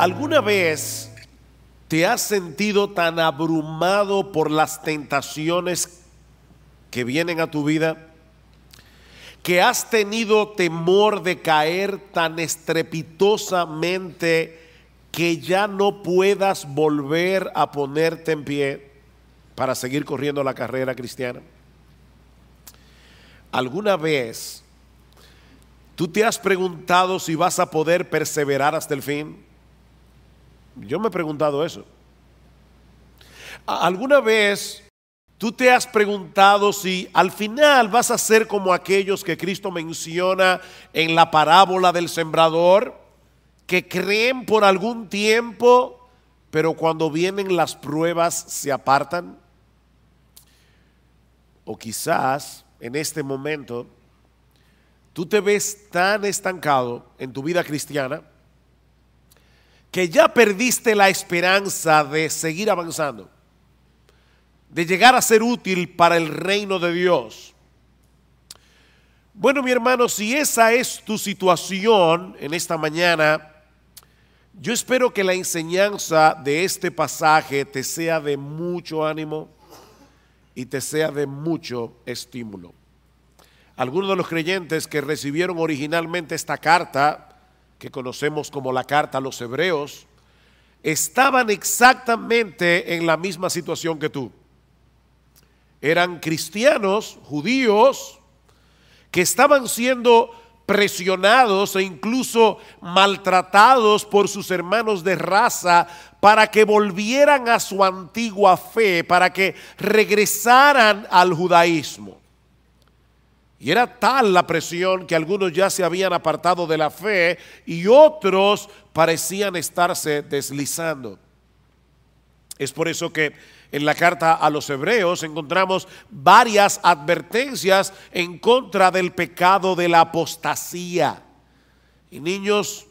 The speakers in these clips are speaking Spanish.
¿Alguna vez te has sentido tan abrumado por las tentaciones que vienen a tu vida? que has tenido temor de caer tan estrepitosamente que ya no puedas volver a ponerte en pie para seguir corriendo la carrera cristiana? ¿Alguna vez tú te has preguntado si vas a poder perseverar hasta el fin? Yo me he preguntado eso. ¿Alguna vez tú te has preguntado si al final vas a ser como aquellos que Cristo menciona en la parábola del sembrador, que creen por algún tiempo, pero cuando vienen las pruebas se apartan? O quizás en este momento tú te ves tan estancado en tu vida cristiana que ya perdiste la esperanza de seguir avanzando, de llegar a ser útil para el reino de Dios. Bueno, mi hermano, si esa es tu situación en esta mañana, yo espero que la enseñanza de este pasaje te sea de mucho ánimo y te sea de mucho estímulo. Algunos de los creyentes que recibieron originalmente esta carta, que conocemos como la carta a los hebreos, estaban exactamente en la misma situación que tú. Eran cristianos, judíos, que estaban siendo presionados e incluso maltratados por sus hermanos de raza para que volvieran a su antigua fe, para que regresaran al judaísmo. Y era tal la presión que algunos ya se habían apartado de la fe y otros parecían estarse deslizando. Es por eso que en la carta a los hebreos encontramos varias advertencias en contra del pecado de la apostasía. Y niños,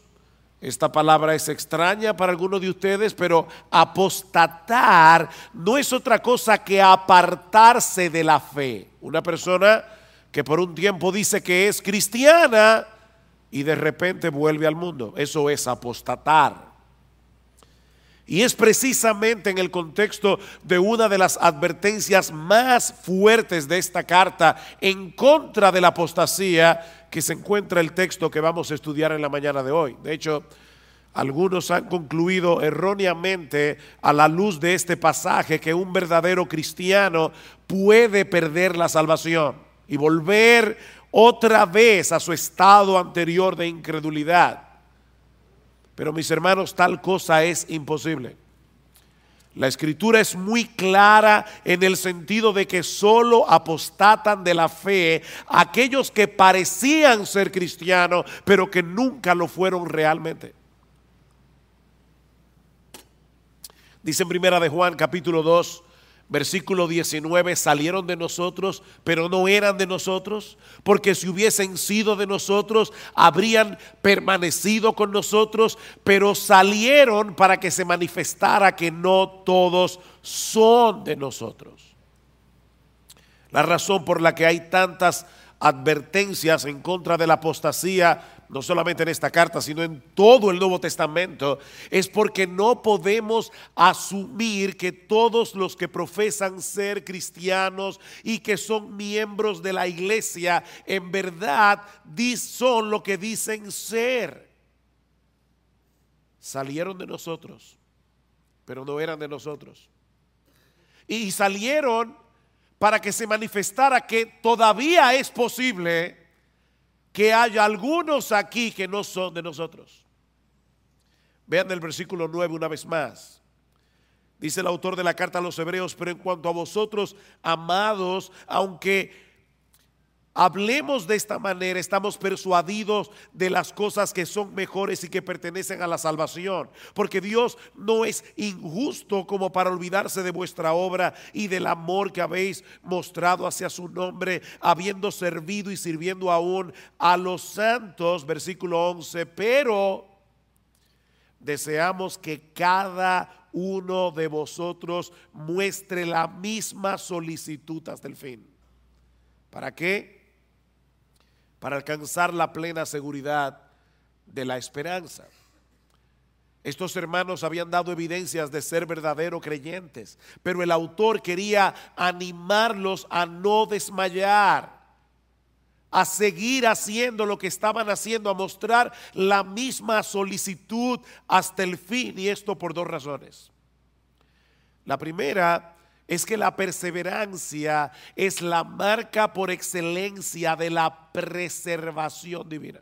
esta palabra es extraña para algunos de ustedes, pero apostatar no es otra cosa que apartarse de la fe. Una persona que por un tiempo dice que es cristiana y de repente vuelve al mundo. Eso es apostatar. Y es precisamente en el contexto de una de las advertencias más fuertes de esta carta en contra de la apostasía que se encuentra el texto que vamos a estudiar en la mañana de hoy. De hecho, algunos han concluido erróneamente a la luz de este pasaje que un verdadero cristiano puede perder la salvación y volver otra vez a su estado anterior de incredulidad. Pero mis hermanos, tal cosa es imposible. La escritura es muy clara en el sentido de que solo apostatan de la fe aquellos que parecían ser cristianos, pero que nunca lo fueron realmente. Dice en primera de Juan capítulo 2, Versículo 19, salieron de nosotros, pero no eran de nosotros, porque si hubiesen sido de nosotros, habrían permanecido con nosotros, pero salieron para que se manifestara que no todos son de nosotros. La razón por la que hay tantas advertencias en contra de la apostasía no solamente en esta carta, sino en todo el Nuevo Testamento, es porque no podemos asumir que todos los que profesan ser cristianos y que son miembros de la iglesia, en verdad son lo que dicen ser. Salieron de nosotros, pero no eran de nosotros. Y salieron para que se manifestara que todavía es posible que haya algunos aquí que no son de nosotros. Vean el versículo 9 una vez más. Dice el autor de la carta a los hebreos, pero en cuanto a vosotros, amados, aunque Hablemos de esta manera, estamos persuadidos de las cosas que son mejores y que pertenecen a la salvación, porque Dios no es injusto como para olvidarse de vuestra obra y del amor que habéis mostrado hacia su nombre, habiendo servido y sirviendo aún a los santos, versículo 11, pero deseamos que cada uno de vosotros muestre la misma solicitud hasta el fin. ¿Para qué? Para alcanzar la plena seguridad de la esperanza. Estos hermanos habían dado evidencias de ser verdaderos creyentes, pero el autor quería animarlos a no desmayar, a seguir haciendo lo que estaban haciendo, a mostrar la misma solicitud hasta el fin, y esto por dos razones. La primera es que la perseverancia es la marca por excelencia de la preservación divina.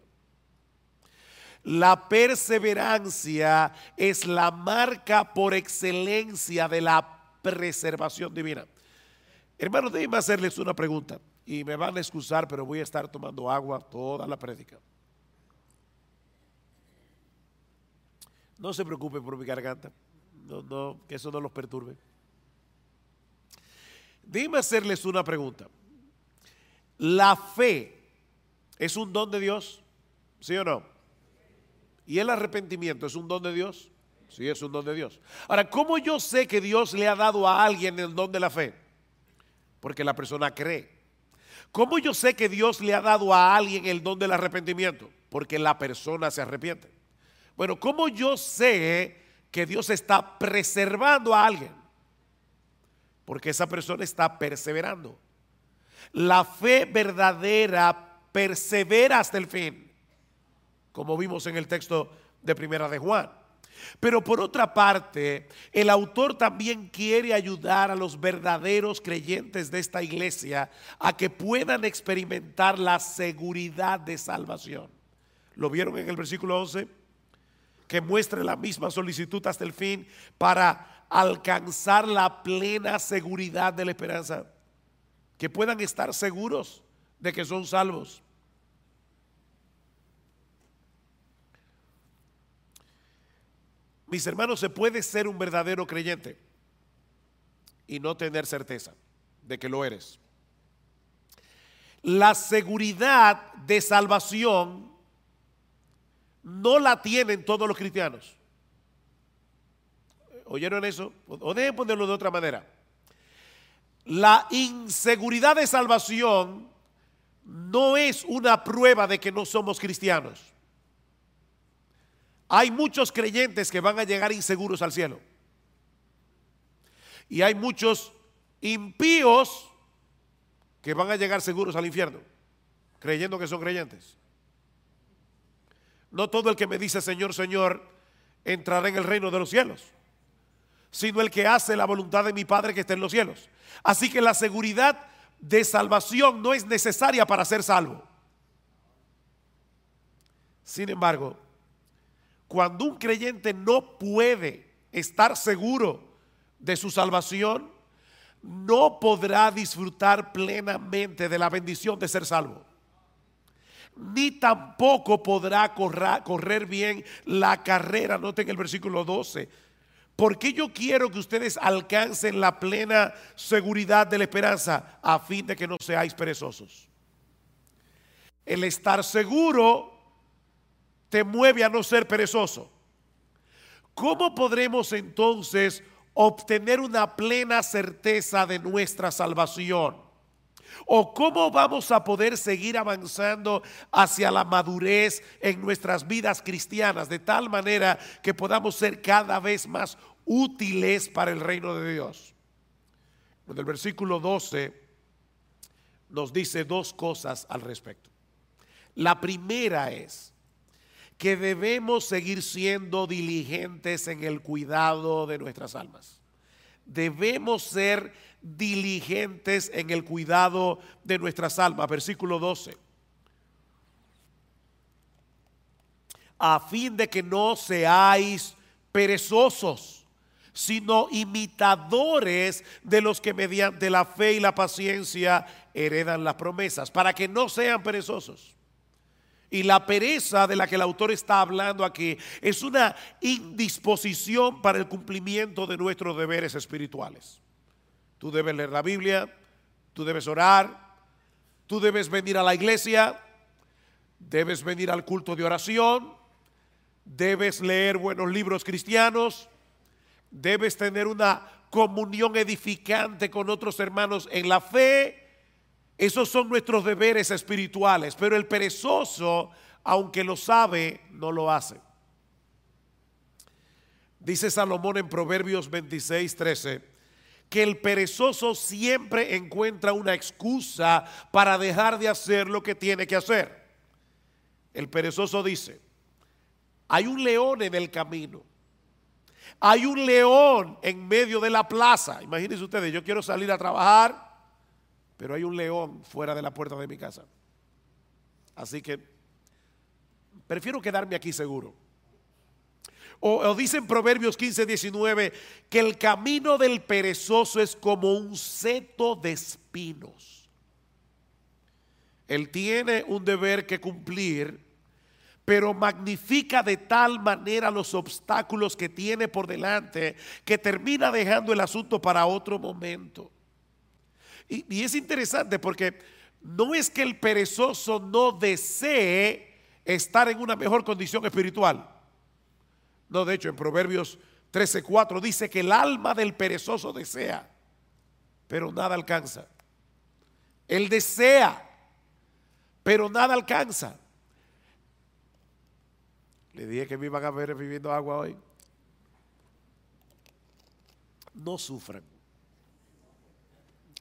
La perseverancia es la marca por excelencia de la preservación divina. Hermanos, déjenme hacerles una pregunta y me van a excusar, pero voy a estar tomando agua toda la prédica. No se preocupen por mi garganta, no, no, que eso no los perturbe. Dime hacerles una pregunta. ¿La fe es un don de Dios? ¿Sí o no? ¿Y el arrepentimiento es un don de Dios? Sí, es un don de Dios. Ahora, ¿cómo yo sé que Dios le ha dado a alguien el don de la fe? Porque la persona cree. ¿Cómo yo sé que Dios le ha dado a alguien el don del arrepentimiento? Porque la persona se arrepiente. Bueno, ¿cómo yo sé que Dios está preservando a alguien? Porque esa persona está perseverando. La fe verdadera persevera hasta el fin, como vimos en el texto de Primera de Juan. Pero por otra parte, el autor también quiere ayudar a los verdaderos creyentes de esta iglesia a que puedan experimentar la seguridad de salvación. ¿Lo vieron en el versículo 11? Que muestre la misma solicitud hasta el fin para alcanzar la plena seguridad de la esperanza, que puedan estar seguros de que son salvos. Mis hermanos, se puede ser un verdadero creyente y no tener certeza de que lo eres. La seguridad de salvación no la tienen todos los cristianos. ¿Oyeron eso? O deben ponerlo de otra manera. La inseguridad de salvación no es una prueba de que no somos cristianos. Hay muchos creyentes que van a llegar inseguros al cielo. Y hay muchos impíos que van a llegar seguros al infierno, creyendo que son creyentes. No todo el que me dice Señor, Señor, entrará en el reino de los cielos sino el que hace la voluntad de mi Padre que está en los cielos. Así que la seguridad de salvación no es necesaria para ser salvo. Sin embargo, cuando un creyente no puede estar seguro de su salvación, no podrá disfrutar plenamente de la bendición de ser salvo. Ni tampoco podrá correr, bien la carrera. Noten el versículo 12 porque yo quiero que ustedes alcancen la plena seguridad de la esperanza a fin de que no seáis perezosos? El estar seguro te mueve a no ser perezoso. ¿Cómo podremos entonces obtener una plena certeza de nuestra salvación? ¿O cómo vamos a poder seguir avanzando hacia la madurez en nuestras vidas cristianas de tal manera que podamos ser cada vez más útiles para el reino de Dios? En el versículo 12 nos dice dos cosas al respecto. La primera es que debemos seguir siendo diligentes en el cuidado de nuestras almas. Debemos ser diligentes en el cuidado de nuestras almas. Versículo 12. A fin de que no seáis perezosos, sino imitadores de los que mediante la fe y la paciencia heredan las promesas, para que no sean perezosos. Y la pereza de la que el autor está hablando aquí es una indisposición para el cumplimiento de nuestros deberes espirituales. Tú debes leer la Biblia, tú debes orar, tú debes venir a la iglesia, debes venir al culto de oración, debes leer buenos libros cristianos, debes tener una comunión edificante con otros hermanos en la fe. Esos son nuestros deberes espirituales, pero el perezoso, aunque lo sabe, no lo hace. Dice Salomón en Proverbios 26, 13, que el perezoso siempre encuentra una excusa para dejar de hacer lo que tiene que hacer. El perezoso dice, hay un león en el camino. Hay un león en medio de la plaza. Imagínense ustedes, yo quiero salir a trabajar, pero hay un león fuera de la puerta de mi casa. Así que prefiero quedarme aquí seguro. O, o dice en Proverbios 15, 19 que el camino del perezoso es como un seto de espinos. Él tiene un deber que cumplir pero magnifica de tal manera los obstáculos que tiene por delante que termina dejando el asunto para otro momento. Y, es interesante porque no es que el perezoso no desee estar en una mejor condición espiritual. No, de hecho, en Proverbios 13:4 dice que el alma del perezoso desea, pero nada alcanza. Él desea, pero nada alcanza. Le dije que me iban a ver viviendo agua hoy. No sufran.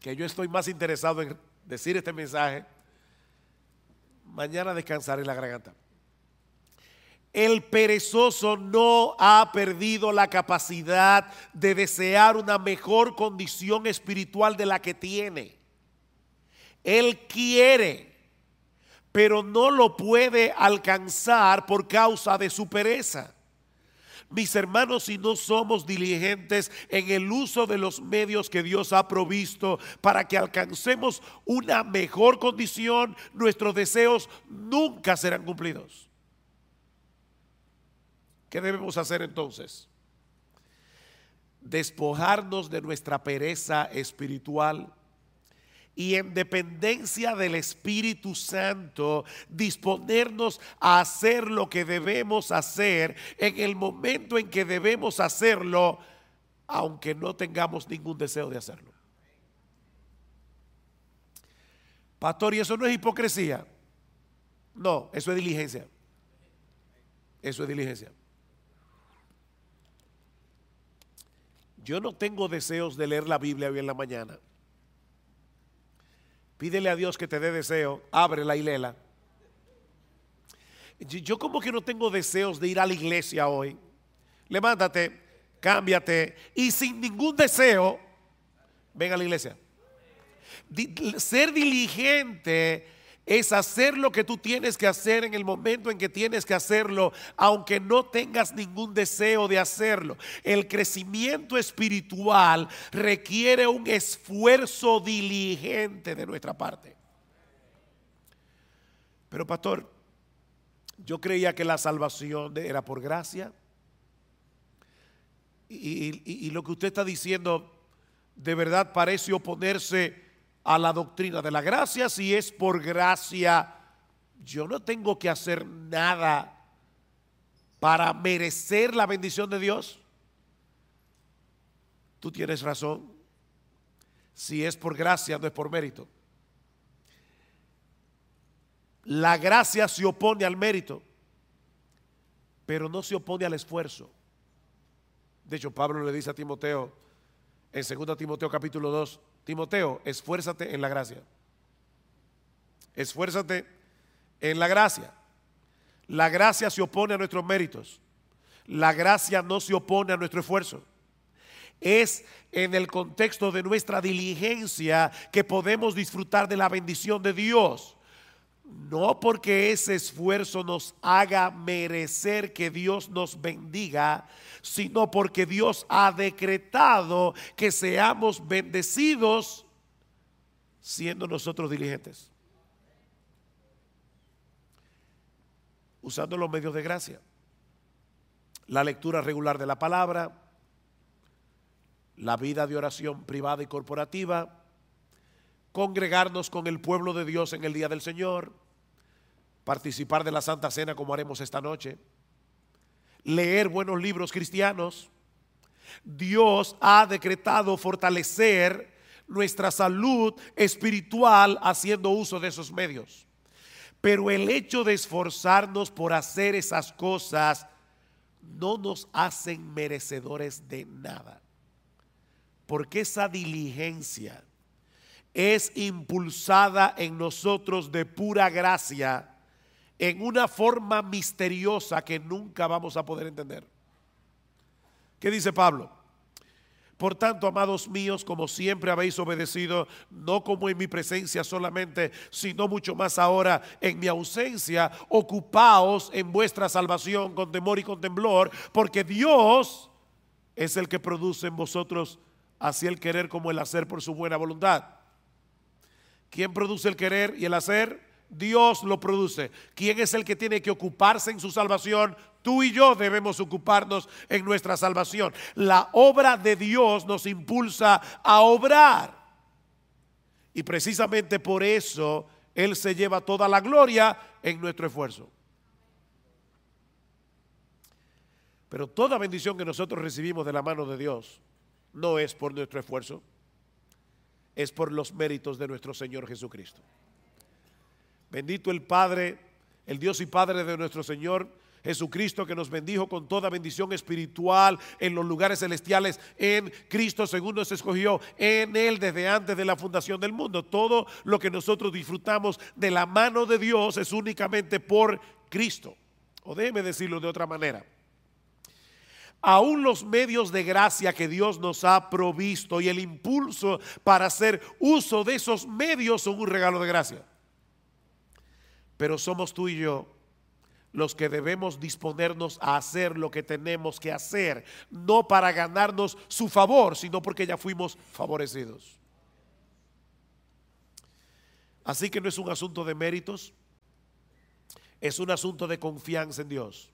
Que yo estoy más interesado en decir este mensaje. Mañana descansaré la garganta. El perezoso no ha perdido la capacidad de desear una mejor condición espiritual de la que tiene. Él quiere pero no lo puede alcanzar por causa de su pereza. Mis hermanos, si no somos diligentes en el uso de los medios que Dios ha provisto para que alcancemos una mejor condición, nuestros deseos nunca serán cumplidos. ¿Qué debemos hacer entonces? Despojarnos de nuestra pereza espiritual y en dependencia del Espíritu Santo disponernos a hacer lo que debemos hacer en el momento en que debemos hacerlo, aunque no tengamos ningún deseo de hacerlo. Pastor, ¿y eso no es hipocresía? No, eso es diligencia. Eso es diligencia. Yo no tengo deseos de leer la Biblia hoy en la mañana. Pídele a Dios que te dé deseo, ábrela y léela. Yo como que no tengo deseos de ir a la iglesia hoy. Levántate, cámbiate y sin ningún deseo, ven a la iglesia. Ser diligente es hacer lo que tú tienes que hacer en el momento en que tienes que hacerlo, aunque no tengas ningún deseo de hacerlo. El crecimiento espiritual requiere un esfuerzo diligente de nuestra parte. Pero pastor, yo creía que la salvación era por gracia. Y, lo que usted está diciendo de verdad parece oponerse a la doctrina de la gracia, si es por gracia, yo no tengo que hacer nada para merecer la bendición de Dios. Tú tienes razón. Si es por gracia, no es por mérito. La gracia se opone al mérito, pero no se opone al esfuerzo. De hecho, Pablo le dice a Timoteo, en 2 Timoteo capítulo 2, Timoteo, esfuérzate en la gracia. Esfuérzate en la gracia. La gracia se opone a nuestros méritos. La gracia no se opone a nuestro esfuerzo. Es en el contexto de nuestra diligencia que podemos disfrutar de la bendición de Dios. No porque ese esfuerzo nos haga merecer que Dios nos bendiga, sino porque Dios ha decretado que seamos bendecidos siendo nosotros diligentes. Usando los medios de gracia. La lectura regular de la palabra, la vida de oración privada y corporativa, congregarnos con el pueblo de Dios en el día del Señor, participar de la Santa Cena como haremos esta noche, leer buenos libros cristianos. Dios ha decretado fortalecer nuestra salud espiritual haciendo uso de esos medios. Pero el hecho de esforzarnos por hacer esas cosas no nos hacen merecedores de nada. Porque esa diligencia es impulsada en nosotros de pura gracia en una forma misteriosa que nunca vamos a poder entender. ¿Qué dice Pablo? Por tanto, amados míos, como siempre habéis obedecido, no como en mi presencia solamente, sino mucho más ahora en mi ausencia, ocupaos en vuestra salvación con temor y con temblor, porque Dios es el que produce en vosotros así el querer como el hacer por su buena voluntad. ¿Quién produce el querer y el hacer? Dios lo produce. ¿Quién es el que tiene que ocuparse en su salvación? Tú y yo debemos ocuparnos en nuestra salvación. La obra de Dios nos impulsa a obrar. Y precisamente por eso Él se lleva toda la gloria en nuestro esfuerzo. Pero toda bendición que nosotros recibimos de la mano de Dios no es por nuestro esfuerzo, es por los méritos de nuestro Señor Jesucristo. Bendito el Padre, el Dios y Padre de nuestro Señor Jesucristo que nos bendijo con toda bendición espiritual en los lugares celestiales en Cristo según nos escogió en Él desde antes de la fundación del mundo. Todo lo que nosotros disfrutamos de la mano de Dios es únicamente por Cristo. O déjeme decirlo de otra manera. Aún los medios de gracia que Dios nos ha provisto y el impulso para hacer uso de esos medios son un regalo de gracia. Pero somos tú y yo los que debemos disponernos a hacer lo que tenemos que hacer, no para ganarnos su favor, sino porque ya fuimos favorecidos. Así que no es un asunto de méritos, es un asunto de confianza en Dios.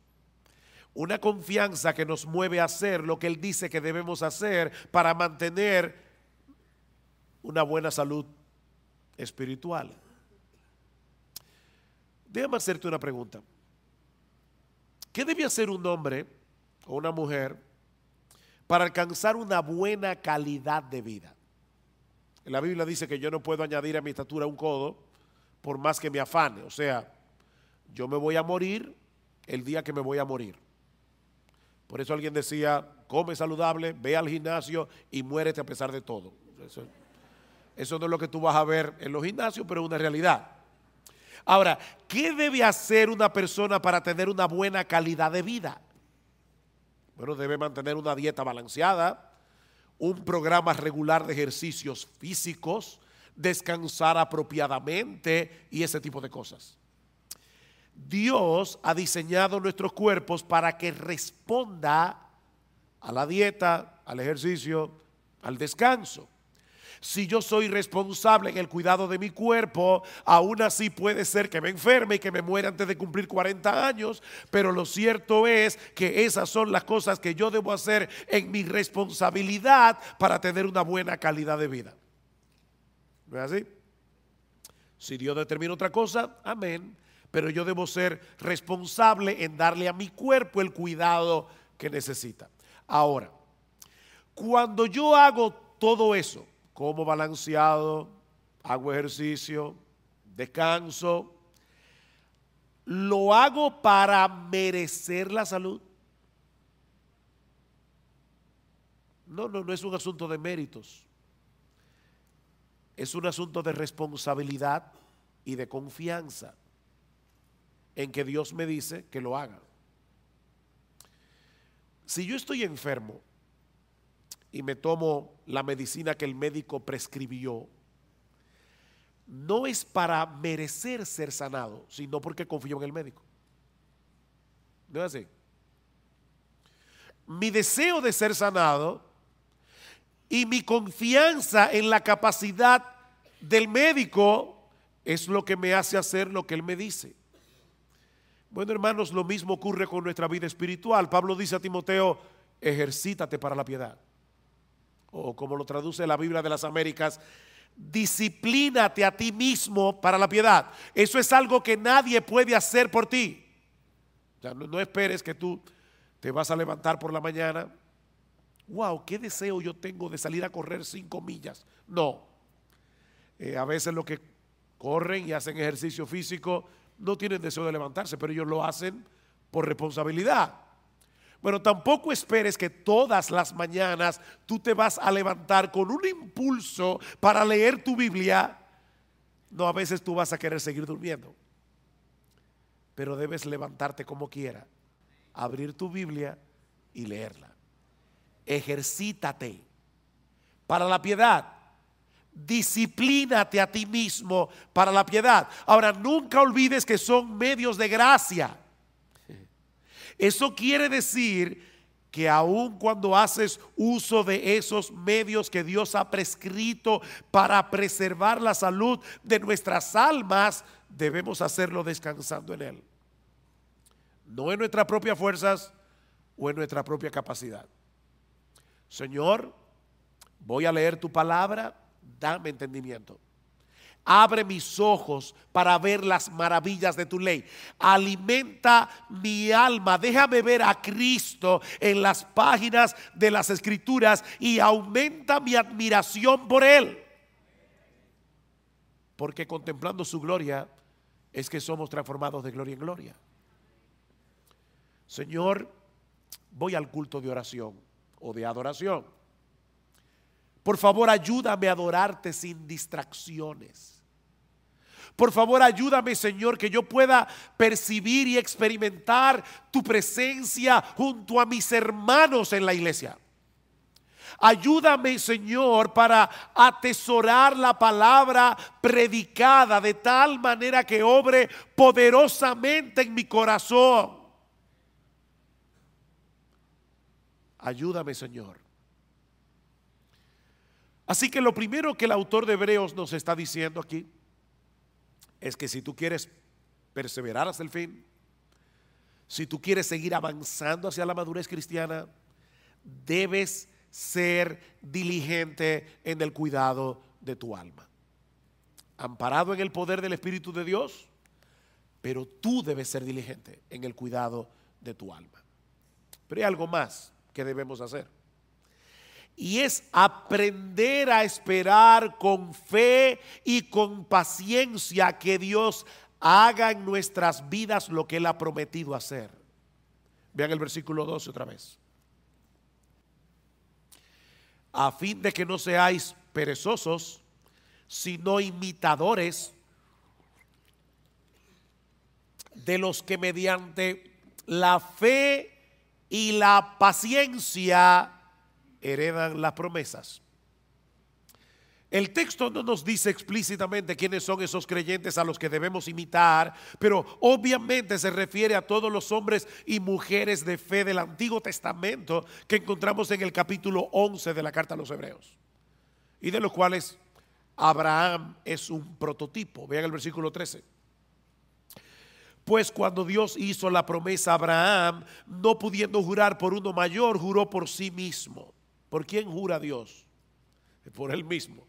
Una confianza que nos mueve a hacer lo que Él dice que debemos hacer para mantener una buena salud espiritual. Déjame hacerte una pregunta. ¿Qué debe hacer un hombre o una mujer para alcanzar una buena calidad de vida? La Biblia dice que yo no puedo añadir a mi estatura un codo por más que me afane. O sea, yo me voy a morir el día que me voy a morir. Por eso alguien decía, come saludable, ve al gimnasio y muérete a pesar de todo. Eso, no es lo que tú vas a ver en los gimnasios, pero es una realidad. Ahora, ¿qué debe hacer una persona para tener una buena calidad de vida? Bueno, debe mantener una dieta balanceada, un programa regular de ejercicios físicos, descansar apropiadamente y ese tipo de cosas. Dios ha diseñado nuestros cuerpos para que responda a la dieta, al ejercicio, al descanso si yo soy responsable en el cuidado de mi cuerpo, aún así puede ser que me enferme y que me muera antes de cumplir 40 años, pero lo cierto es que esas son las cosas que yo debo hacer en mi responsabilidad para tener una buena calidad de vida. ¿No es así? Si Dios determina otra cosa, amén. Pero yo debo ser responsable en darle a mi cuerpo el cuidado que necesita. Ahora, cuando yo hago todo eso, como balanceado, hago ejercicio, descanso. ¿Lo hago para merecer la salud? No, no, no es un asunto de méritos. Es un asunto de responsabilidad y de confianza en que Dios me dice que lo haga. Si yo estoy enfermo, y me tomo la medicina que el médico prescribió, no es para merecer ser sanado, sino porque confío en el médico. ¿No es así? Mi deseo de ser sanado y mi confianza en la capacidad del médico es lo que me hace hacer lo que él me dice. Bueno, hermanos, lo mismo ocurre con nuestra vida espiritual. Pablo dice a Timoteo, ejercítate para la piedad o como lo traduce la Biblia de las Américas, disciplínate a ti mismo para la piedad. Eso es algo que nadie puede hacer por ti. no, esperes que tú te vas a levantar por la mañana. Wow, qué deseo yo tengo de salir a correr cinco millas. No. Eh, a veces los que corren y hacen ejercicio físico no tienen deseo de levantarse, pero ellos lo hacen por responsabilidad. Bueno, tampoco esperes que todas las mañanas tú te vas a levantar con un impulso para leer tu Biblia. No, a veces tú vas a querer seguir durmiendo. Pero debes levantarte como quiera, abrir tu Biblia y leerla. Ejercítate para la piedad. Disciplínate a ti mismo para la piedad. Ahora, nunca olvides que son medios de gracia. Eso quiere decir que aun cuando haces uso de esos medios que Dios ha prescrito para preservar la salud de nuestras almas, debemos hacerlo descansando en Él. No en nuestras propias fuerzas o en nuestra propia capacidad. Señor, voy a leer tu palabra, dame entendimiento. Abre mis ojos para ver las maravillas de tu ley. Alimenta mi alma. Déjame ver a Cristo en las páginas de las escrituras y aumenta mi admiración por Él. Porque contemplando su gloria es que somos transformados de gloria en gloria. Señor, voy al culto de oración o de adoración. Por favor, ayúdame a adorarte sin distracciones. Por favor, ayúdame, Señor, que yo pueda percibir y experimentar tu presencia junto a mis hermanos en la iglesia. Ayúdame, Señor, para atesorar la palabra predicada de tal manera que obre poderosamente en mi corazón. Ayúdame, Señor. Así que lo primero que el autor de Hebreos nos está diciendo aquí es que si tú quieres perseverar hasta el fin, si tú quieres seguir avanzando hacia la madurez cristiana, debes ser diligente en el cuidado de tu alma. Amparado en el poder del Espíritu de Dios, pero tú debes ser diligente en el cuidado de tu alma. Pero hay algo más que debemos hacer. Y es aprender a esperar con fe y con paciencia que Dios haga en nuestras vidas lo que Él ha prometido hacer. Vean el versículo 12 otra vez. A fin de que no seáis perezosos, sino imitadores de los que mediante la fe y la paciencia heredan las promesas. El texto no nos dice explícitamente quiénes son esos creyentes a los que debemos imitar, pero obviamente se refiere a todos los hombres y mujeres de fe del Antiguo Testamento que encontramos en el capítulo 11 de la carta a los Hebreos, y de los cuales Abraham es un prototipo. Vean el versículo 13. Pues cuando Dios hizo la promesa a Abraham, no pudiendo jurar por uno mayor, juró por sí mismo. ¿Por quién jura Dios? Por él mismo.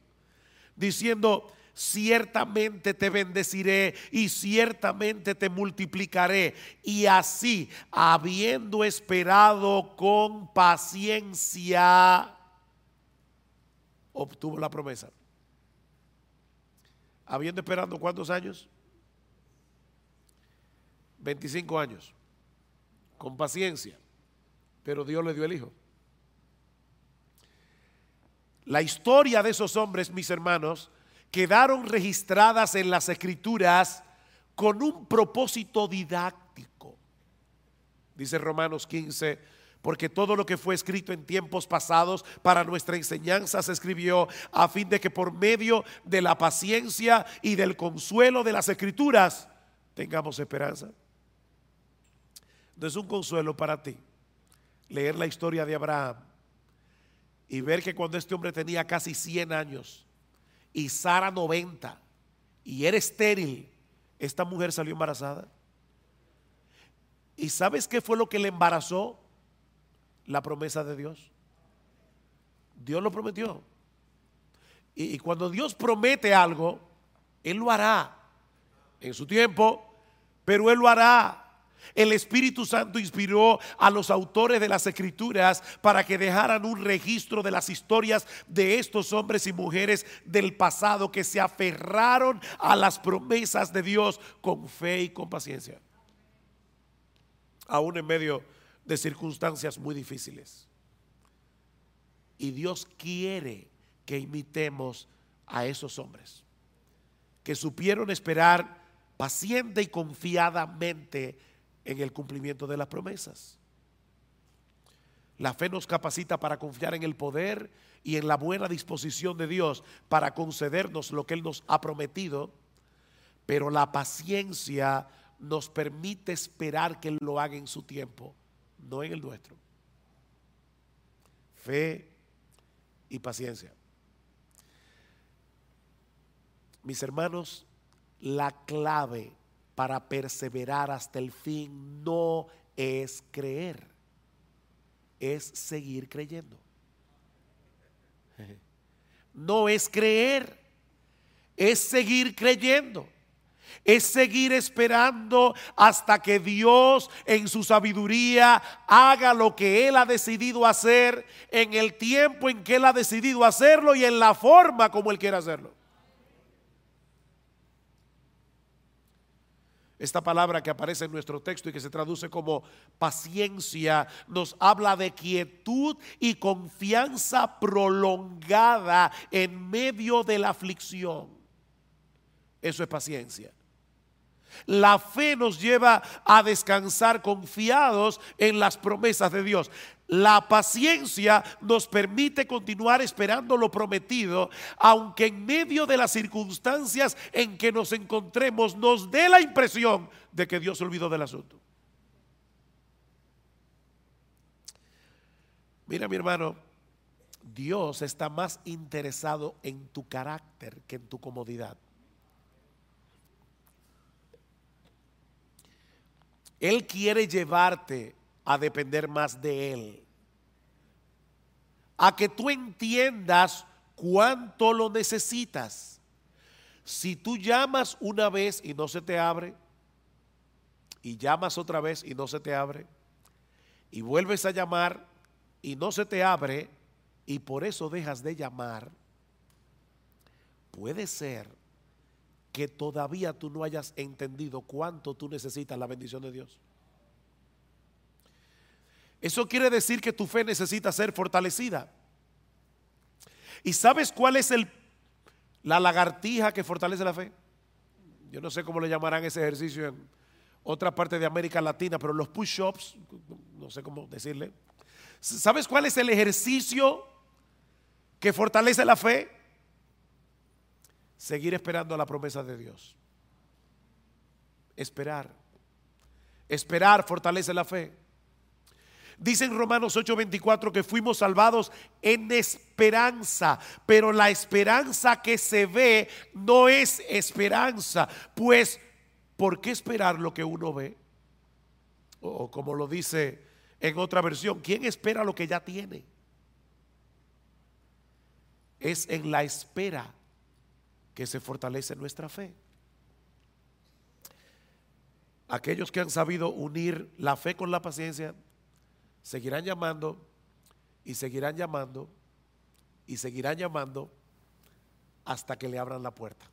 Diciendo, ciertamente te bendeciré y ciertamente te multiplicaré. Y así, habiendo esperado con paciencia, obtuvo la promesa. Habiendo esperado cuántos años? 25 años, con paciencia, pero Dios le dio el hijo. La historia de esos hombres, mis hermanos, quedaron registradas en las escrituras con un propósito didáctico. Dice Romanos 15, porque todo lo que fue escrito en tiempos pasados para nuestra enseñanza se escribió a fin de que por medio de la paciencia y del consuelo de las escrituras tengamos esperanza. No es un consuelo para ti leer la historia de Abraham y ver que cuando este hombre tenía casi 100 años y Sara 90 y era estéril, esta mujer salió embarazada. ¿Y sabes qué fue lo que le embarazó? La promesa de Dios. Dios lo prometió. Y, y cuando Dios promete algo, Él lo hará en su tiempo, pero Él lo hará. El Espíritu Santo inspiró a los autores de las escrituras para que dejaran un registro de las historias de estos hombres y mujeres del pasado que se aferraron a las promesas de Dios con fe y con paciencia. Aún en medio de circunstancias muy difíciles. Y Dios quiere que imitemos a esos hombres, que supieron esperar paciente y confiadamente en el cumplimiento de las promesas. La fe nos capacita para confiar en el poder y en la buena disposición de Dios para concedernos lo que Él nos ha prometido, pero la paciencia nos permite esperar que Él lo haga en su tiempo, no en el nuestro. Fe y paciencia. Mis hermanos, la clave para perseverar hasta el fin no es creer, es seguir creyendo. No es creer, es seguir creyendo. Es seguir esperando hasta que Dios en su sabiduría haga lo que Él ha decidido hacer en el tiempo en que Él ha decidido hacerlo y en la forma como Él quiere hacerlo. Esta palabra que aparece en nuestro texto y que se traduce como paciencia nos habla de quietud y confianza prolongada en medio de la aflicción. Eso es paciencia. La fe nos lleva a descansar confiados en las promesas de Dios. La paciencia nos permite continuar esperando lo prometido, aunque en medio de las circunstancias en que nos encontremos nos dé la impresión de que Dios se olvidó del asunto. Mira mi hermano, Dios está más interesado en tu carácter que en tu comodidad. Él quiere llevarte a depender más de Él. A que tú entiendas cuánto lo necesitas. Si tú llamas una vez y no se te abre, y llamas otra vez y no se te abre, y vuelves a llamar y no se te abre, y por eso dejas de llamar, puede ser que todavía tú no hayas entendido cuánto tú necesitas la bendición de Dios. Eso quiere decir que tu fe necesita ser fortalecida. ¿Y sabes cuál es el, la lagartija que fortalece la fe? Yo no sé cómo le llamarán ese ejercicio en otra parte de América Latina, pero los push-ups, no sé cómo decirle. ¿Sabes cuál es el ejercicio que fortalece la fe? seguir esperando la promesa de Dios. Esperar. Esperar fortalece la fe. Dice en Romanos 8:24 que fuimos salvados en esperanza, pero la esperanza que se ve no es esperanza, pues ¿por qué esperar lo que uno ve? O como lo dice en otra versión, ¿quién espera lo que ya tiene? Es en la espera que se fortalece nuestra fe. Aquellos que han sabido unir la fe con la paciencia, seguirán llamando y seguirán llamando y seguirán llamando hasta que le abran la puerta.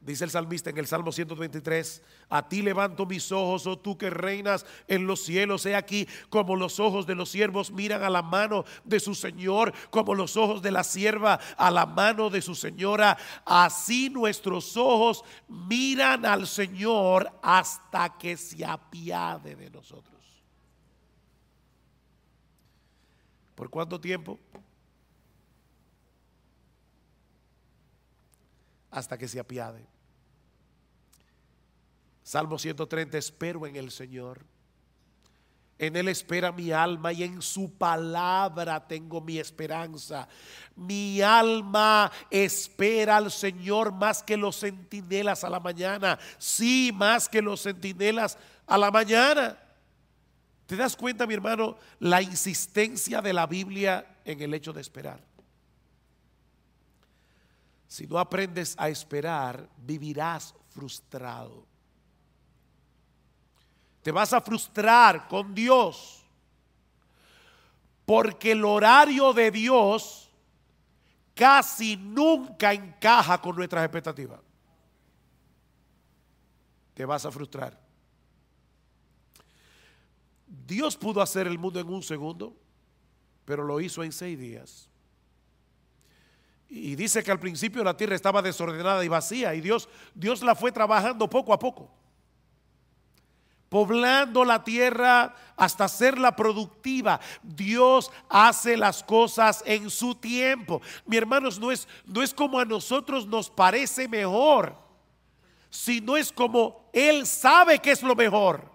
Dice el salmista en el Salmo 123, a ti levanto mis ojos, oh tú que reinas en los cielos. He aquí como los ojos de los siervos miran a la mano de su Señor, como los ojos de la sierva a la mano de su señora. Así nuestros ojos miran al Señor hasta que se apiade de nosotros. ¿Por cuánto tiempo? hasta que se apiade. Salmo 130, espero en el Señor. En Él espera mi alma y en su palabra tengo mi esperanza. Mi alma espera al Señor más que los centinelas a la mañana. Sí, más que los centinelas a la mañana. ¿Te das cuenta, mi hermano, la insistencia de la Biblia en el hecho de esperar? Si no aprendes a esperar, vivirás frustrado. Te vas a frustrar con Dios. Porque el horario de Dios casi nunca encaja con nuestras expectativas. Te vas a frustrar. Dios pudo hacer el mundo en un segundo, pero lo hizo en seis días. Y dice que al principio la tierra estaba desordenada y vacía y Dios, Dios la fue trabajando poco a poco. Poblando la tierra hasta hacerla productiva. Dios hace las cosas en su tiempo. Mi hermanos, no es, no es como a nosotros nos parece mejor, sino es como Él sabe que es lo mejor.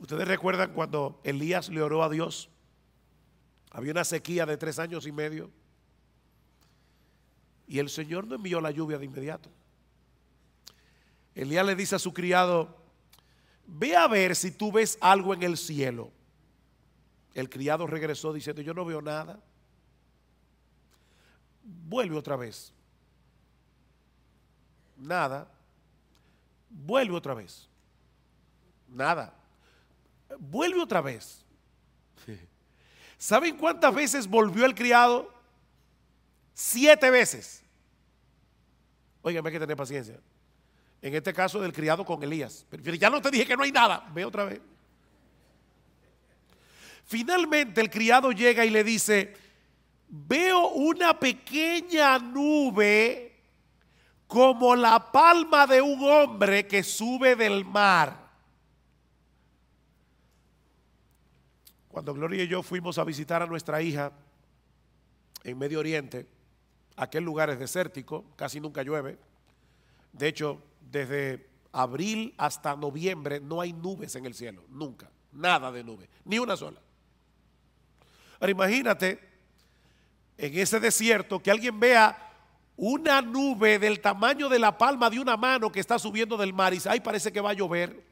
Ustedes recuerdan cuando Elías le oró a Dios había una sequía de tres años y medio. Y el Señor no envió la lluvia de inmediato. Elías le dice a su criado, ve a ver si tú ves algo en el cielo. El criado regresó diciendo, yo no veo nada. Vuelve otra vez. Nada. Vuelve otra vez. Nada. Vuelve otra vez. ¿Saben cuántas veces volvió el criado? Siete veces. Oigan, hay que tener paciencia. En este caso del criado con Elías. Pero ya no te dije que no hay nada. Ve otra vez. Finalmente el criado llega y le dice, veo una pequeña nube como la palma de un hombre que sube del mar. Cuando Gloria y yo fuimos a visitar a nuestra hija en Medio Oriente, aquel lugar es desértico, casi nunca llueve. De hecho, desde abril hasta noviembre no hay nubes en el cielo, nunca, nada de nube, ni una sola. Ahora imagínate en ese desierto que alguien vea una nube del tamaño de la palma de una mano que está subiendo del mar y dice, ay, parece que va a llover.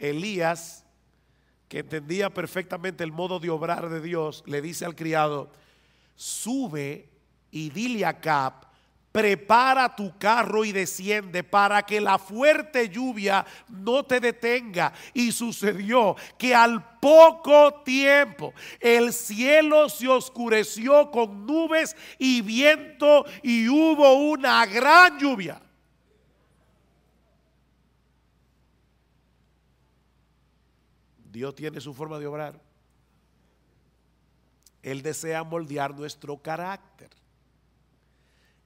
Elías, que entendía perfectamente el modo de obrar de Dios, le dice al criado, sube y dile a Cap, prepara tu carro y desciende para que la fuerte lluvia no te detenga. Y sucedió que al poco tiempo el cielo se oscureció con nubes y viento y hubo una gran lluvia. Dios tiene su forma de obrar. Él desea moldear nuestro carácter.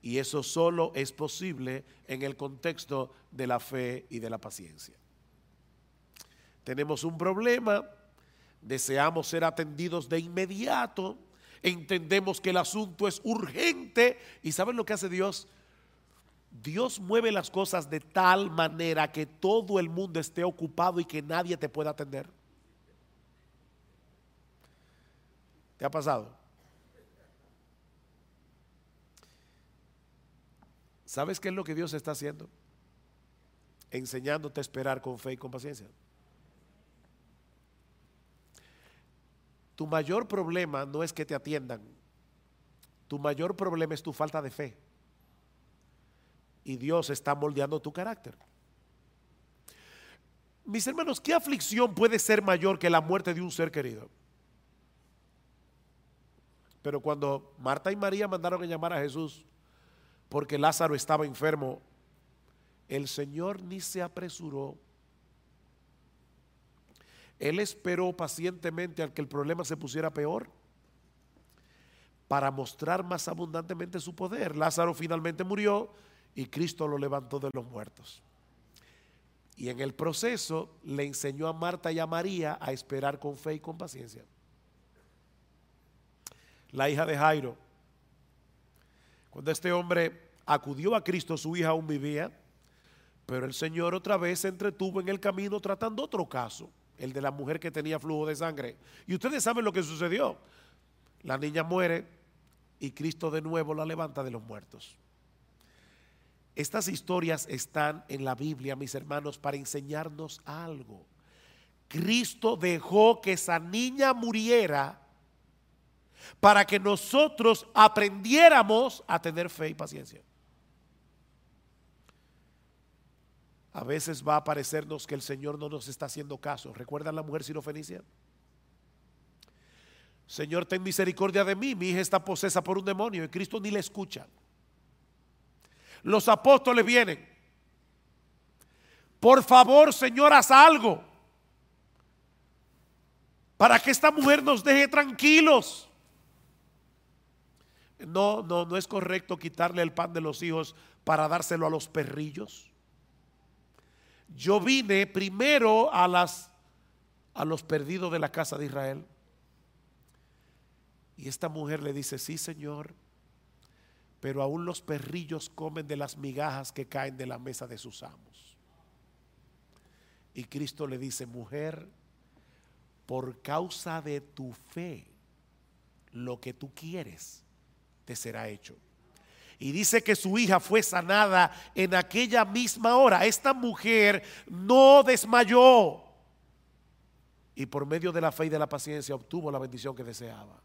Y eso solo es posible en el contexto de la fe y de la paciencia. Tenemos un problema, deseamos ser atendidos de inmediato, entendemos que el asunto es urgente y ¿saben lo que hace Dios? Dios mueve las cosas de tal manera que todo el mundo esté ocupado y que nadie te pueda atender. ¿Te ha pasado? ¿Sabes qué es lo que Dios está haciendo? Enseñándote a esperar con fe y con paciencia. Tu mayor problema no es que te atiendan. Tu mayor problema es tu falta de fe. Y Dios está moldeando tu carácter. Mis hermanos, ¿qué aflicción puede ser mayor que la muerte de un ser querido? Pero cuando Marta y María mandaron a llamar a Jesús porque Lázaro estaba enfermo, el Señor ni se apresuró. Él esperó pacientemente al que el problema se pusiera peor para mostrar más abundantemente su poder. Lázaro finalmente murió y Cristo lo levantó de los muertos. Y en el proceso le enseñó a Marta y a María a esperar con fe y con paciencia la hija de Jairo. Cuando este hombre acudió a Cristo, su hija aún vivía, pero el Señor otra vez se entretuvo en el camino tratando otro caso, el de la mujer que tenía flujo de sangre. Y ustedes saben lo que sucedió. La niña muere y Cristo de nuevo la levanta de los muertos. Estas historias están en la Biblia, mis hermanos, para enseñarnos algo. Cristo dejó que esa niña muriera para que nosotros aprendiéramos a tener fe y paciencia. A veces va a parecernos que el Señor no nos está haciendo caso. ¿Recuerdan la mujer sirofenicia? Señor, ten misericordia de mí. Mi hija está posesa por un demonio y Cristo ni le escucha. los apóstoles vienen. Por favor, Señor, haz algo para que esta mujer nos deje tranquilos. No, no, no es correcto quitarle el pan de los hijos para dárselo a los perrillos. Yo vine primero a las a los perdidos de la casa de Israel. Y esta mujer le dice, "Sí, Señor, pero aún los perrillos comen de las migajas que caen de la mesa de sus amos." Y Cristo le dice, "Mujer, por causa de tu fe, lo que tú quieres te será hecho. Y dice que su hija fue sanada en aquella misma hora. Esta mujer no desmayó. Y por medio de la fe y de la paciencia obtuvo la bendición que deseaba.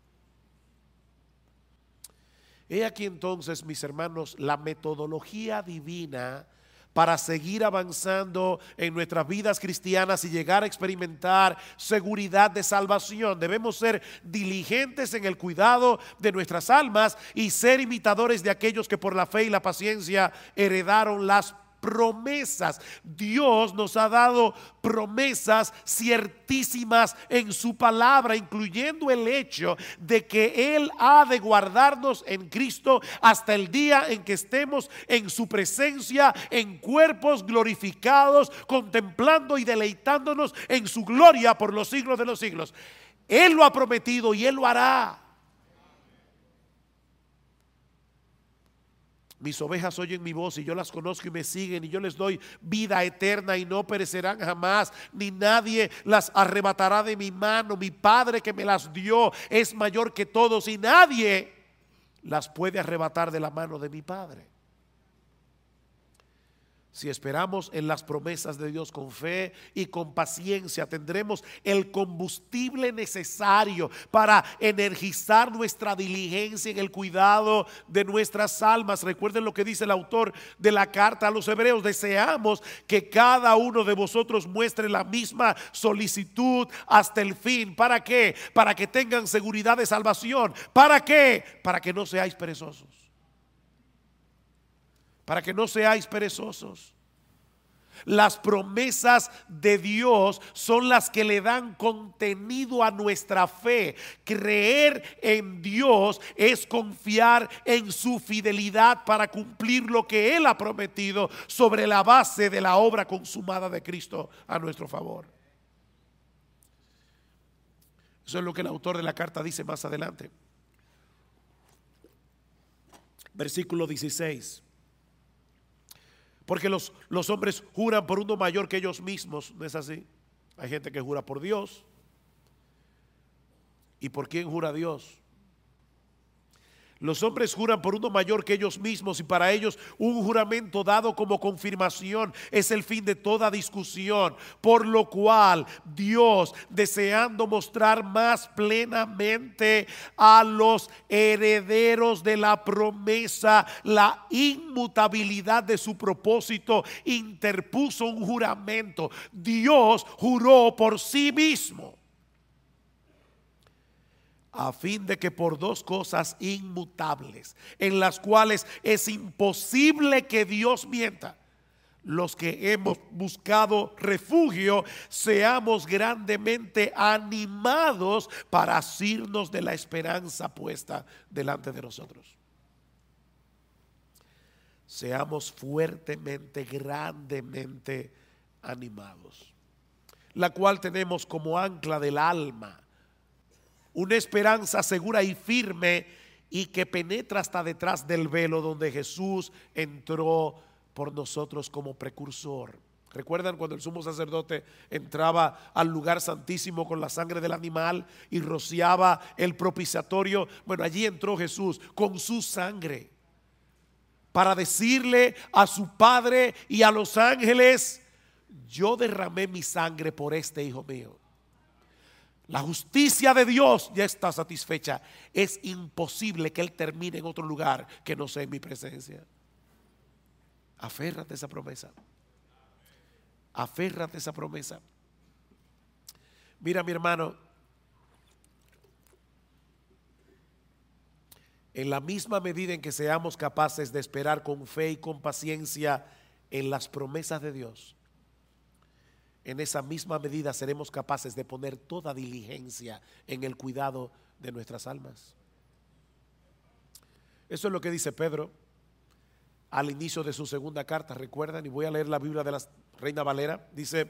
He aquí entonces, mis hermanos, la metodología divina para seguir avanzando en nuestras vidas cristianas y llegar a experimentar seguridad de salvación. Debemos ser diligentes en el cuidado de nuestras almas y ser imitadores de aquellos que por la fe y la paciencia heredaron las promesas. Dios nos ha dado promesas ciertísimas en su palabra, incluyendo el hecho de que Él ha de guardarnos en Cristo hasta el día en que estemos en su presencia, en cuerpos glorificados, contemplando y deleitándonos en su gloria por los siglos de los siglos. Él lo ha prometido y Él lo hará. Mis ovejas oyen mi voz y yo las conozco y me siguen y yo les doy vida eterna y no perecerán jamás, ni nadie las arrebatará de mi mano. Mi Padre que me las dio es mayor que todos y nadie las puede arrebatar de la mano de mi Padre. Si esperamos en las promesas de Dios con fe y con paciencia, tendremos el combustible necesario para energizar nuestra diligencia en el cuidado de nuestras almas. Recuerden lo que dice el autor de la carta a los hebreos. Deseamos que cada uno de vosotros muestre la misma solicitud hasta el fin. ¿Para qué? Para que tengan seguridad de salvación. ¿Para qué? Para que no seáis perezosos para que no seáis perezosos. Las promesas de Dios son las que le dan contenido a nuestra fe. Creer en Dios es confiar en su fidelidad para cumplir lo que Él ha prometido sobre la base de la obra consumada de Cristo a nuestro favor. Eso es lo que el autor de la carta dice más adelante. Versículo 16. Porque los, los hombres juran por uno mayor que ellos mismos, ¿no es así? Hay gente que jura por Dios. ¿Y por quién jura Dios? Los hombres juran por uno mayor que ellos mismos y para ellos un juramento dado como confirmación es el fin de toda discusión, por lo cual Dios, deseando mostrar más plenamente a los herederos de la promesa la inmutabilidad de su propósito, interpuso un juramento. Dios juró por sí mismo a fin de que por dos cosas inmutables, en las cuales es imposible que Dios mienta, los que hemos buscado refugio, seamos grandemente animados para asirnos de la esperanza puesta delante de nosotros. Seamos fuertemente, grandemente animados, la cual tenemos como ancla del alma una esperanza segura y firme y que penetra hasta detrás del velo donde Jesús entró por nosotros como precursor. ¿Recuerdan cuando el sumo sacerdote entraba al lugar santísimo con la sangre del animal y rociaba el propiciatorio? Bueno, allí entró Jesús con su sangre para decirle a su Padre y a los ángeles, yo derramé mi sangre por este hijo mío. La justicia de Dios ya está satisfecha. Es imposible que Él termine en otro lugar que no sea en mi presencia. Aférrate a esa promesa. Aférrate a esa promesa. Mira mi hermano. en la misma medida en que seamos capaces de esperar con fe y con paciencia en las promesas de Dios, en esa misma medida seremos capaces de poner toda diligencia en el cuidado de nuestras almas. Eso es lo que dice Pedro al inicio de su segunda carta, recuerdan, y voy a leer la Biblia de la Reina Valera, dice,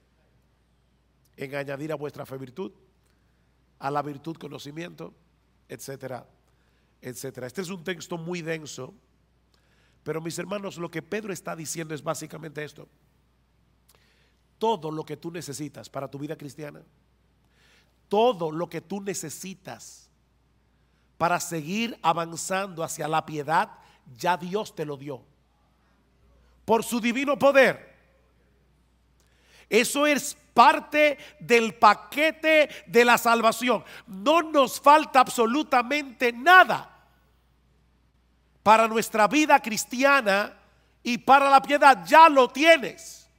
en añadir a vuestra fe virtud, a la virtud conocimiento, etcétera, etcétera. Este es un texto muy denso, pero mis hermanos, lo que Pedro está diciendo es básicamente esto. Todo lo que tú necesitas para tu vida cristiana, todo lo que tú necesitas para seguir avanzando hacia la piedad, ya Dios te lo dio. Por su divino poder. Eso es parte del paquete de la salvación. No nos falta absolutamente nada para nuestra vida cristiana y para la piedad. Ya lo tienes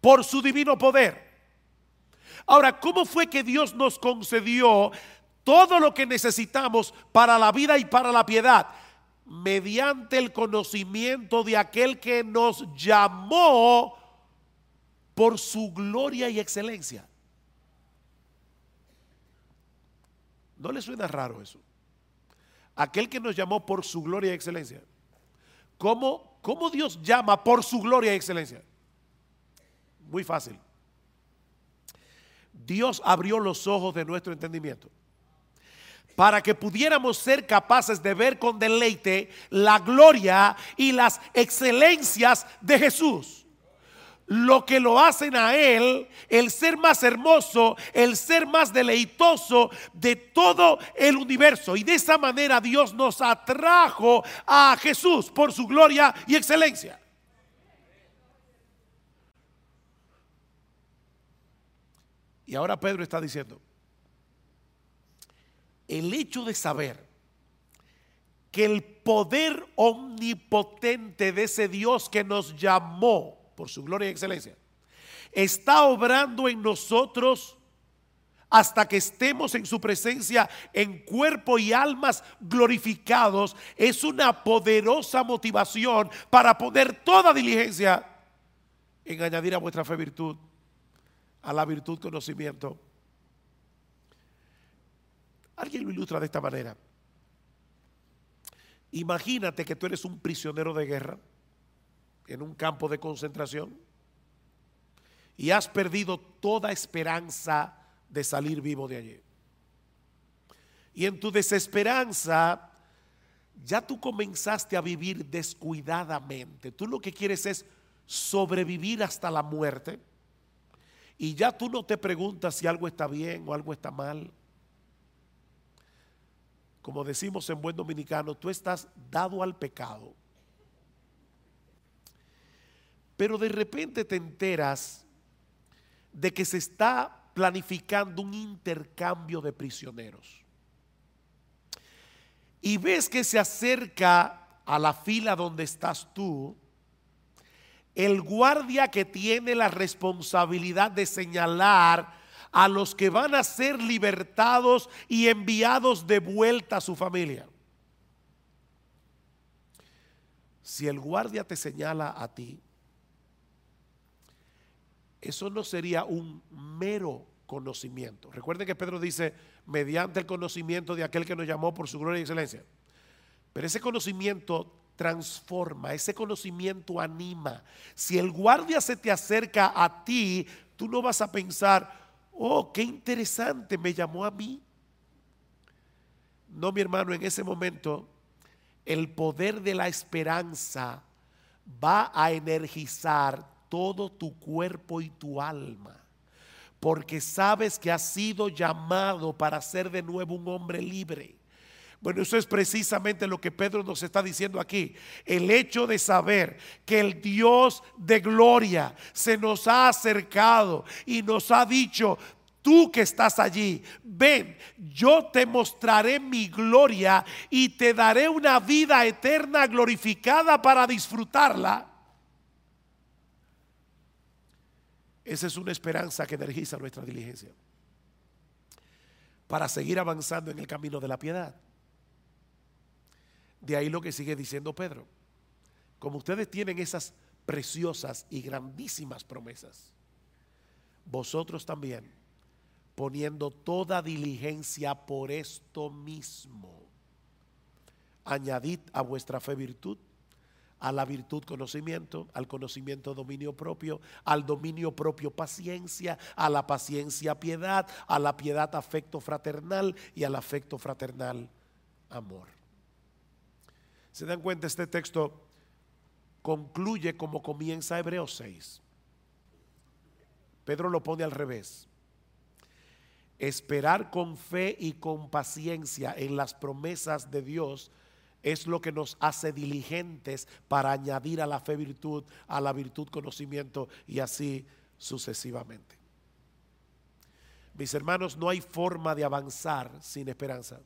por su divino poder. Ahora, ¿cómo fue que Dios nos concedió todo lo que necesitamos para la vida y para la piedad? Mediante el conocimiento de aquel que nos llamó por su gloria y excelencia. ¿No le suena raro eso? Aquel que nos llamó por su gloria y excelencia. ¿Cómo, ¿Cómo Dios llama por su gloria y excelencia? Muy fácil. Dios abrió los ojos de nuestro entendimiento para que pudiéramos ser capaces de ver con deleite la gloria y las excelencias de Jesús lo que lo hacen a Él el ser más hermoso, el ser más deleitoso de todo el universo. Y de esa manera Dios nos atrajo a Jesús por su gloria y excelencia. Y ahora Pedro está diciendo, el hecho de saber que el poder omnipotente de ese Dios que nos llamó, por su gloria y excelencia, está obrando en nosotros hasta que estemos en su presencia en cuerpo y almas glorificados, es una poderosa motivación para poner toda diligencia en añadir a vuestra fe virtud, a la virtud conocimiento. Alguien lo ilustra de esta manera. Imagínate que tú eres un prisionero de guerra en un campo de concentración y has perdido toda esperanza de salir vivo de allí. Y en tu desesperanza ya tú comenzaste a vivir descuidadamente. Tú lo que quieres es sobrevivir hasta la muerte. Y ya tú no te preguntas si algo está bien o algo está mal. Como decimos en buen dominicano, tú estás dado al pecado pero de repente te enteras de que se está planificando un intercambio de prisioneros. Y ves que se acerca a la fila donde estás tú el guardia que tiene la responsabilidad de señalar a los que van a ser libertados y enviados de vuelta a su familia. Si el guardia te señala a ti, eso no sería un mero conocimiento. Recuerden que Pedro dice, mediante el conocimiento de aquel que nos llamó por su gloria y excelencia. Pero ese conocimiento transforma, ese conocimiento anima. Si el guardia se te acerca a ti, tú no vas a pensar, oh, qué interesante, me llamó a mí. No, mi hermano, en ese momento el poder de la esperanza va a energizar todo tu cuerpo y tu alma, porque sabes que has sido llamado para ser de nuevo un hombre libre. Bueno, eso es precisamente lo que Pedro nos está diciendo aquí. El hecho de saber que el Dios de gloria se nos ha acercado y nos ha dicho, tú que estás allí, ven, yo te mostraré mi gloria y te daré una vida eterna glorificada para disfrutarla. Esa es una esperanza que energiza nuestra diligencia para seguir avanzando en el camino de la piedad. De ahí lo que sigue diciendo Pedro. Como ustedes tienen esas preciosas y grandísimas promesas, vosotros también, poniendo toda diligencia por esto mismo, añadid a vuestra fe virtud, a la virtud conocimiento, al conocimiento dominio propio, al dominio propio paciencia, a la paciencia piedad, a la piedad afecto fraternal y al afecto fraternal amor. Se dan cuenta, este texto concluye como comienza Hebreos 6. Pedro lo pone al revés. Esperar con fe y con paciencia en las promesas de Dios es lo que nos hace diligentes para añadir a la fe virtud, a la virtud conocimiento y así sucesivamente. Mis hermanos, no hay forma de avanzar sin esperanza.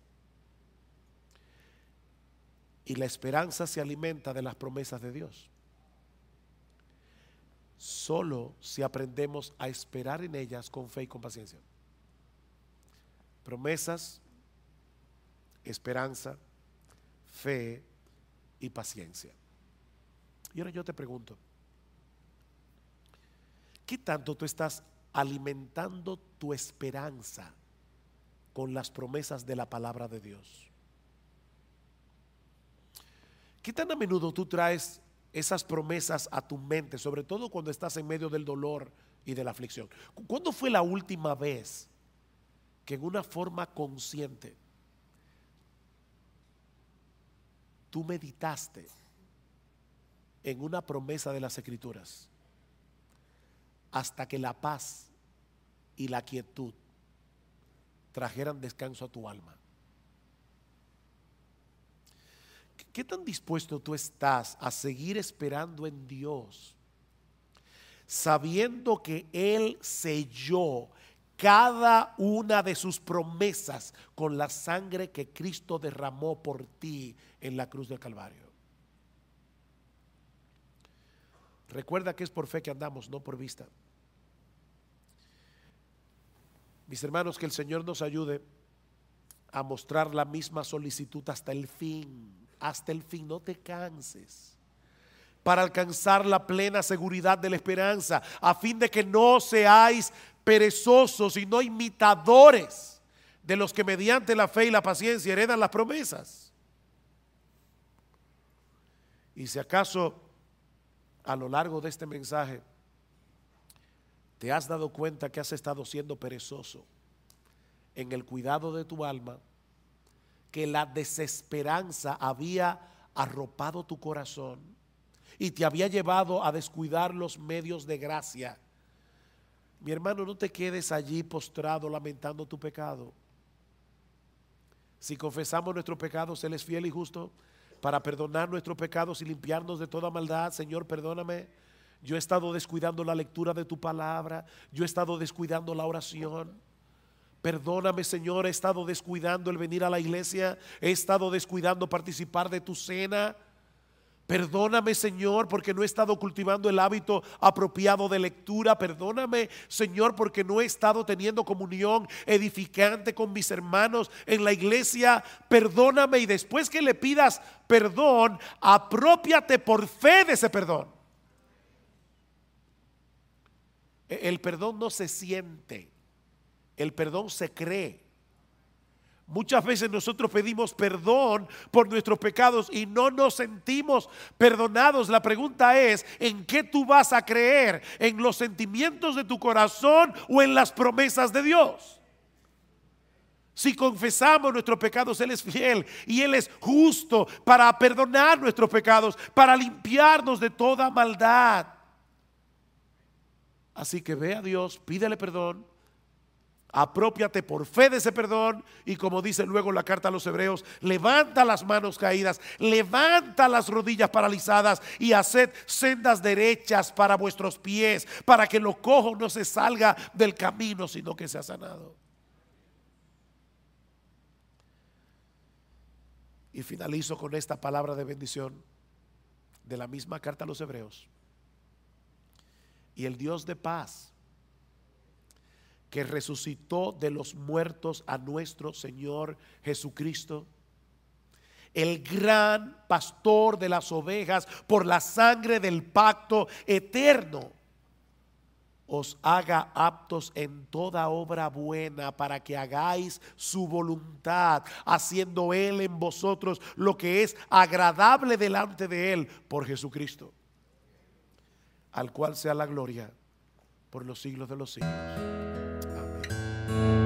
Y la esperanza se alimenta de las promesas de Dios. Solo si aprendemos a esperar en ellas con fe y con paciencia. Promesas, esperanza, fe y paciencia. Y ahora yo te pregunto, ¿qué tanto tú estás alimentando tu esperanza con las promesas de la palabra de Dios? ¿Qué tan a menudo tú traes esas promesas a tu mente, sobre todo cuando estás en medio del dolor y de la aflicción? ¿Cuándo fue la última vez que en una forma consciente tú meditaste en una promesa de las escrituras hasta que la paz y la quietud trajeran descanso a tu alma? ¿Qué tan dispuesto tú estás a seguir esperando en Dios? Sabiendo que Él selló cada una de sus promesas con la sangre que Cristo derramó por ti en la cruz del Calvario. Recuerda que es por fe que andamos, no por vista. Mis hermanos, que el Señor nos ayude a mostrar la misma solicitud hasta el fin hasta el fin, no te canses para alcanzar la plena seguridad de la esperanza, a fin de que no seáis perezosos y no imitadores de los que mediante la fe y la paciencia heredan las promesas. Y si acaso a lo largo de este mensaje te has dado cuenta que has estado siendo perezoso en el cuidado de tu alma, que la desesperanza había arropado tu corazón y te había llevado a descuidar los medios de gracia. Mi hermano, no te quedes allí postrado lamentando tu pecado. Si confesamos nuestros pecados, Él es fiel y justo para perdonar nuestros pecados y limpiarnos de toda maldad. Señor, perdóname. Yo he estado descuidando la lectura de tu palabra. Yo he estado descuidando la oración. Perdóname, Señor, he estado descuidando el venir a la iglesia, he estado descuidando participar de tu cena. Perdóname, Señor, porque no he estado cultivando el hábito apropiado de lectura. Perdóname, Señor, porque no he estado teniendo comunión edificante con mis hermanos en la iglesia. Perdóname y después que le pidas perdón, apropiate por fe de ese perdón. E-, el perdón no se siente. El perdón se cree. Muchas veces nosotros pedimos perdón por nuestros pecados y no nos sentimos perdonados. La pregunta es, ¿en qué tú vas a creer? ¿En los sentimientos de tu corazón o en las promesas de Dios? Si confesamos nuestros pecados, Él es fiel y Él es justo para perdonar nuestros pecados, para limpiarnos de toda maldad. Así que ve a Dios, pídele perdón apropiate por fe de ese perdón y como dice luego la carta a los hebreos, levanta las manos caídas, levanta las rodillas paralizadas y haced sendas derechas para vuestros pies, para que lo cojo no se salga del camino, sino que sea sanado. Y finalizo con esta palabra de bendición de la misma carta a los hebreos. Y el Dios de paz, que resucitó de los muertos a nuestro Señor Jesucristo, el gran pastor de las ovejas por la sangre del pacto eterno, os haga aptos en toda obra buena para que hagáis su voluntad, haciendo Él en vosotros lo que es agradable delante de Él por Jesucristo, al cual sea la gloria por los siglos de los siglos. Amén.